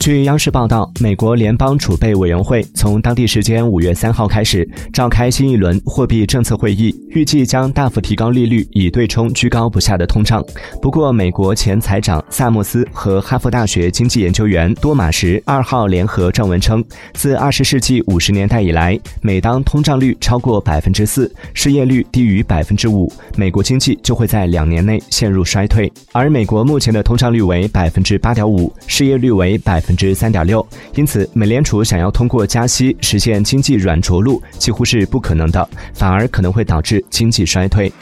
据央视报道，美国联邦储备委员会从当地时间五月三号开始召开新一轮货币政策会议，预计将大幅提高利率，以对冲居高不下的通胀。不过，美国前财长萨默斯和哈佛大学经济研究员多马什二号联合撰文称，自二十世纪五十年代以来，每当通胀率超过百分之四，失业率低于百分之五，美国经济就会在两年内陷入衰退。而美国目前的通胀率为百分之八点五，失业率为百百分。之三点六，因此美联储想要通过加息实现经济软着陆几乎是不可能的，反而可能会导致经济衰退。